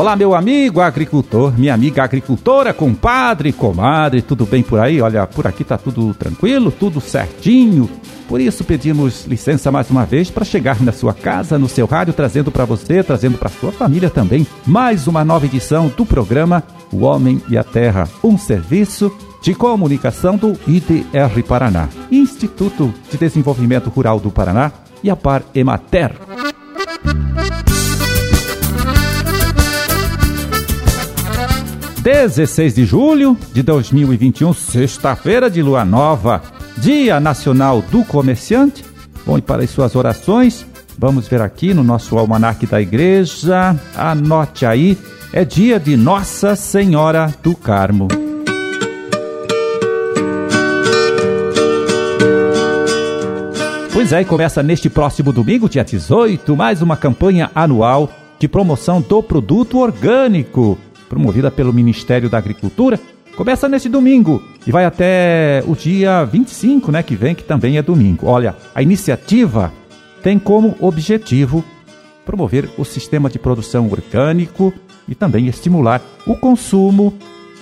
Olá, meu amigo agricultor, minha amiga agricultora, compadre, comadre, tudo bem por aí? Olha, por aqui tá tudo tranquilo, tudo certinho. Por isso pedimos licença mais uma vez para chegar na sua casa, no seu rádio, trazendo para você, trazendo para sua família também, mais uma nova edição do programa O Homem e a Terra, um serviço de comunicação do IDR Paraná, Instituto de Desenvolvimento Rural do Paraná e a Par Emater. 16 de julho de 2021, sexta-feira de lua nova, Dia Nacional do Comerciante. Bom, e para as suas orações, vamos ver aqui no nosso almanaque da igreja. Anote aí, é dia de Nossa Senhora do Carmo. Pois é, e começa neste próximo domingo, dia 18, mais uma campanha anual de promoção do produto orgânico promovida pelo Ministério da Agricultura, começa nesse domingo e vai até o dia 25, né, que vem, que também é domingo. Olha, a iniciativa tem como objetivo promover o sistema de produção orgânico e também estimular o consumo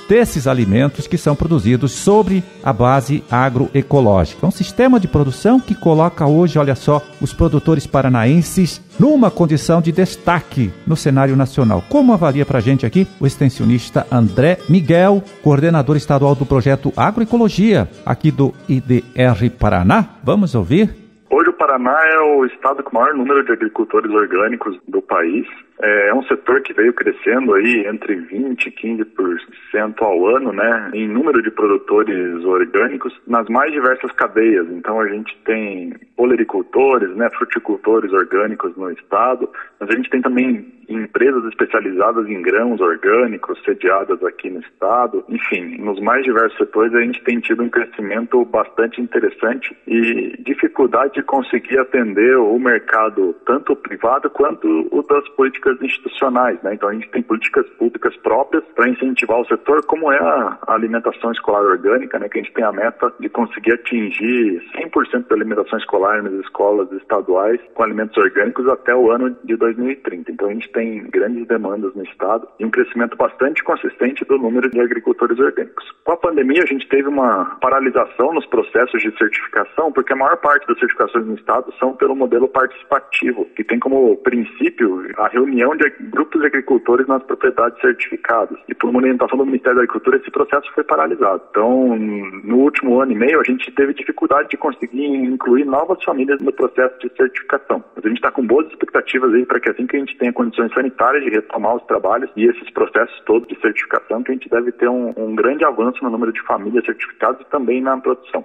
desses alimentos que são produzidos sobre a base agroecológica. É um sistema de produção que coloca hoje, olha só, os produtores paranaenses numa condição de destaque no cenário nacional. Como avalia para a gente aqui o extensionista André Miguel, coordenador estadual do projeto Agroecologia aqui do IDR Paraná? Vamos ouvir? Hoje o Paraná é o estado com o maior número de agricultores orgânicos do país. É um setor que veio crescendo aí entre 20% e 15% ao ano, né, em número de produtores orgânicos nas mais diversas cadeias. Então a gente tem olericultores, né, fruticultores orgânicos no estado, mas a gente tem também empresas especializadas em grãos orgânicos sediadas aqui no estado. Enfim, nos mais diversos setores a gente tem tido um crescimento bastante interessante e dificuldade de conseguir atender o mercado tanto privado quanto o das políticas políticas institucionais, né? Então a gente tem políticas públicas próprias para incentivar o setor, como é a alimentação escolar orgânica, né? Que a gente tem a meta de conseguir atingir 100% da alimentação escolar nas escolas estaduais com alimentos orgânicos até o ano de 2030. Então a gente tem grandes demandas no estado e um crescimento bastante consistente do número de agricultores orgânicos. Com a pandemia a gente teve uma paralisação nos processos de certificação, porque a maior parte das certificações no estado são pelo modelo participativo, que tem como princípio a reunião reunião de grupos de agricultores nas propriedades certificadas. E por uma orientação do Ministério da Agricultura, esse processo foi paralisado. Então, no último ano e meio, a gente teve dificuldade de conseguir incluir novas famílias no processo de certificação. Mas a gente está com boas expectativas aí para que assim que a gente tenha condições sanitárias de retomar os trabalhos e esses processos todos de certificação, que a gente deve ter um, um grande avanço no número de famílias certificadas e também na produção.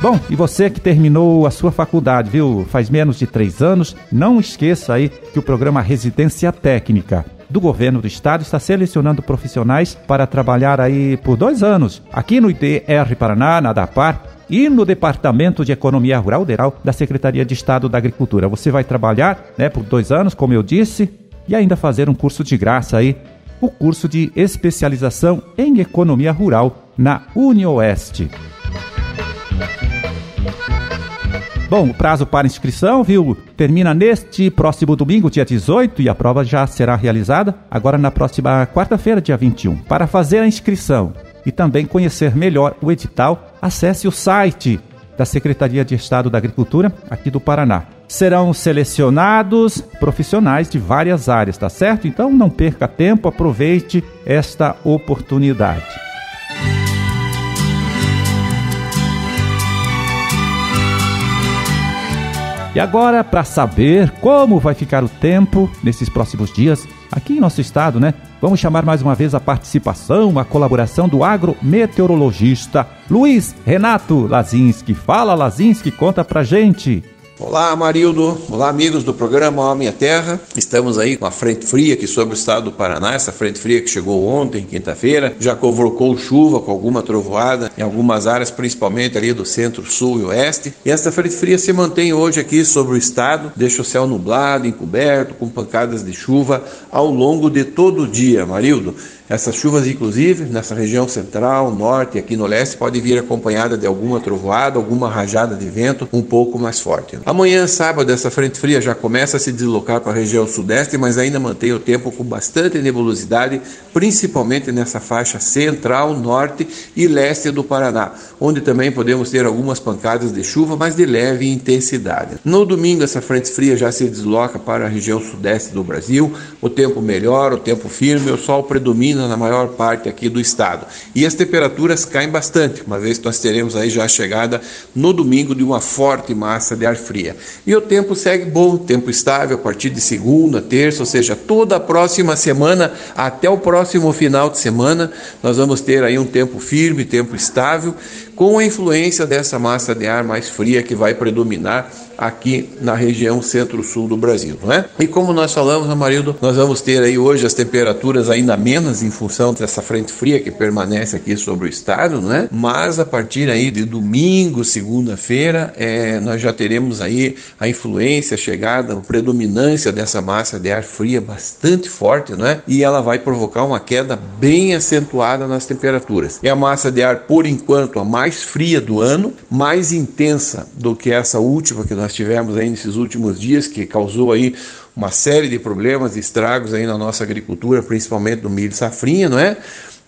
Bom, e você que terminou a sua faculdade, viu, faz menos de três anos, não esqueça aí que o programa Residência Técnica do governo do estado está selecionando profissionais para trabalhar aí por dois anos aqui no IDR Paraná, na DAPAR, e no Departamento de Economia Rural da Secretaria de Estado da Agricultura. Você vai trabalhar né, por dois anos, como eu disse, e ainda fazer um curso de graça aí, o curso de especialização em economia rural na UniOeste. Bom, o prazo para inscrição, viu, termina neste próximo domingo, dia 18, e a prova já será realizada agora na próxima quarta-feira, dia 21. Para fazer a inscrição e também conhecer melhor o edital, acesse o site da Secretaria de Estado da Agricultura aqui do Paraná. Serão selecionados profissionais de várias áreas, tá certo? Então não perca tempo, aproveite esta oportunidade. E agora, para saber como vai ficar o tempo nesses próximos dias aqui em nosso estado, né? Vamos chamar mais uma vez a participação, a colaboração do agrometeorologista Luiz Renato Lazinski. Fala, Lazinski, conta pra gente. Olá, Marildo. Olá, amigos do programa A Minha Terra. Estamos aí com a frente fria aqui sobre o estado do Paraná. Essa frente fria que chegou ontem, quinta-feira, já convocou chuva com alguma trovoada em algumas áreas, principalmente ali do centro, sul e oeste. E essa frente fria se mantém hoje aqui sobre o estado, deixa o céu nublado, encoberto, com pancadas de chuva ao longo de todo o dia, Marildo. Essas chuvas, inclusive, nessa região central, norte e aqui no leste, pode vir acompanhada de alguma trovoada, alguma rajada de vento um pouco mais forte. Amanhã, sábado, essa frente fria já começa a se deslocar para a região sudeste, mas ainda mantém o tempo com bastante nebulosidade, principalmente nessa faixa central, norte e leste do Paraná, onde também podemos ter algumas pancadas de chuva, mas de leve intensidade. No domingo, essa frente fria já se desloca para a região sudeste do Brasil, o tempo melhora, o tempo firme, o sol predomina na maior parte aqui do estado. E as temperaturas caem bastante, uma vez que nós teremos aí já a chegada no domingo de uma forte massa de ar fria. E o tempo segue bom, tempo estável a partir de segunda, terça, ou seja, toda a próxima semana até o próximo final de semana, nós vamos ter aí um tempo firme, tempo estável, com a influência dessa massa de ar mais fria que vai predominar aqui na região centro-sul do Brasil, não é? E como nós falamos, Amarildo, nós vamos ter aí hoje as temperaturas ainda menos em função dessa frente fria que permanece aqui sobre o estado, não é? Mas a partir aí de domingo, segunda-feira, é, nós já teremos aí a influência, a chegada, a predominância dessa massa de ar fria bastante forte, não é? E ela vai provocar uma queda bem acentuada nas temperaturas. É a massa de ar, por enquanto, a mais fria do ano, mais intensa do que essa última que nós nós tivemos aí nesses últimos dias, que causou aí uma série de problemas e estragos aí na nossa agricultura, principalmente no milho safrinha, não é?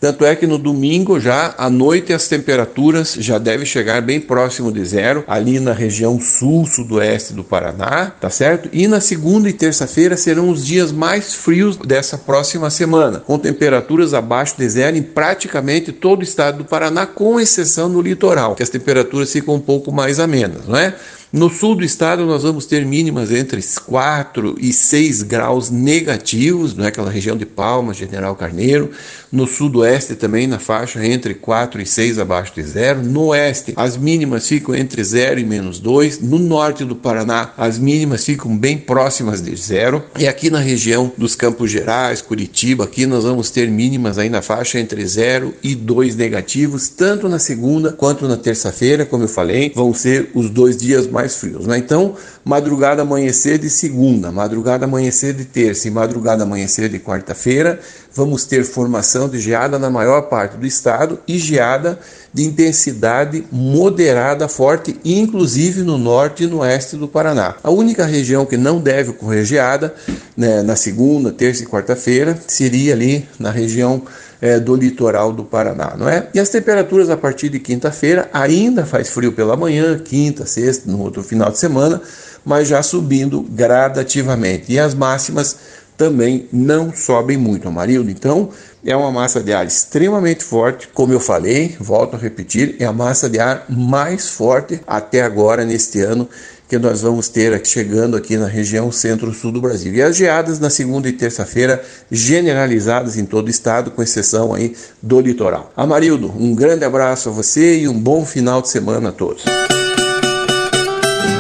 Tanto é que no domingo já à noite as temperaturas já devem chegar bem próximo de zero, ali na região sul, sudoeste do Paraná, tá certo? E na segunda e terça-feira serão os dias mais frios dessa próxima semana, com temperaturas abaixo de zero em praticamente todo o estado do Paraná, com exceção no litoral, que as temperaturas ficam um pouco mais amenas, não é? No sul do estado, nós vamos ter mínimas entre 4 e 6 graus negativos, naquela é? região de Palmas, General Carneiro. No sudoeste também, na faixa entre 4 e 6 abaixo de zero. No oeste, as mínimas ficam entre 0 e menos 2. No norte do Paraná, as mínimas ficam bem próximas de zero. E aqui na região dos Campos Gerais, Curitiba, aqui nós vamos ter mínimas aí na faixa entre 0 e 2 negativos, tanto na segunda quanto na terça-feira, como eu falei, vão ser os dois dias mais mais frios. Né? Então, madrugada amanhecer de segunda, madrugada amanhecer de terça e madrugada amanhecer de quarta-feira, vamos ter formação de geada na maior parte do estado e geada de intensidade moderada forte, inclusive no norte e no oeste do Paraná. A única região que não deve ocorrer geada né, na segunda, terça e quarta-feira seria ali na região é, do litoral do Paraná, não é? E as temperaturas a partir de quinta-feira ainda faz frio pela manhã, quinta, sexta, no outro final de semana, mas já subindo gradativamente. E as máximas também não sobem muito, Amarildo. Então, é uma massa de ar extremamente forte, como eu falei, volto a repetir, é a massa de ar mais forte até agora neste ano que nós vamos ter aqui, chegando aqui na região centro-sul do Brasil. E as geadas na segunda e terça-feira generalizadas em todo o estado, com exceção aí do litoral. Amarildo, um grande abraço a você e um bom final de semana a todos.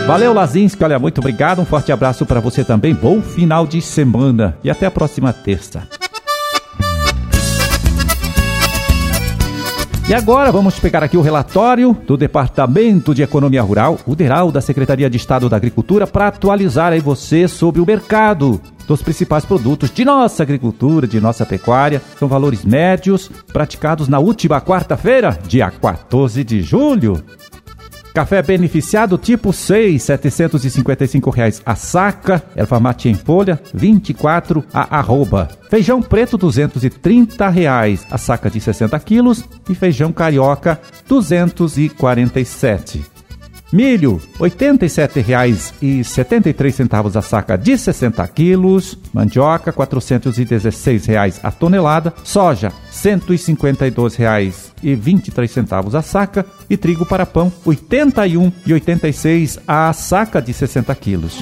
Valeu, Lazinski. Olha, muito obrigado. Um forte abraço para você também. Bom final de semana e até a próxima terça. E agora vamos pegar aqui o relatório do Departamento de Economia Rural, o DERAL da Secretaria de Estado da Agricultura, para atualizar aí você sobre o mercado dos principais produtos de nossa agricultura, de nossa pecuária. São valores médios praticados na última quarta-feira, dia 14 de julho. Café beneficiado tipo 6, 755 reais a saca. Erva mate em folha, 24 a arroba. Feijão preto, 230 reais a saca de 60 quilos. E feijão carioca, 247. Milho, R$ 87,73 a saca de 60 quilos. Mandioca, 416 reais a tonelada. Soja, R$ 152,23 a saca. E trigo para pão, R$ 81,86 a saca de 60 quilos.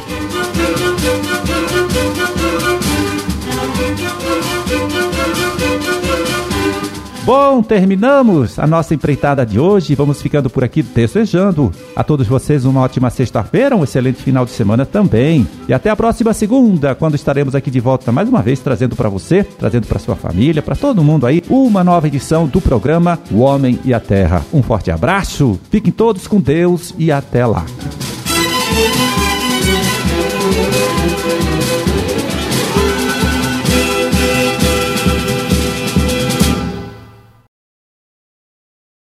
Bom, terminamos a nossa empreitada de hoje. Vamos ficando por aqui desejando a todos vocês uma ótima sexta-feira, um excelente final de semana também. E até a próxima segunda, quando estaremos aqui de volta mais uma vez trazendo para você, trazendo para sua família, para todo mundo aí, uma nova edição do programa O Homem e a Terra. Um forte abraço, fiquem todos com Deus e até lá.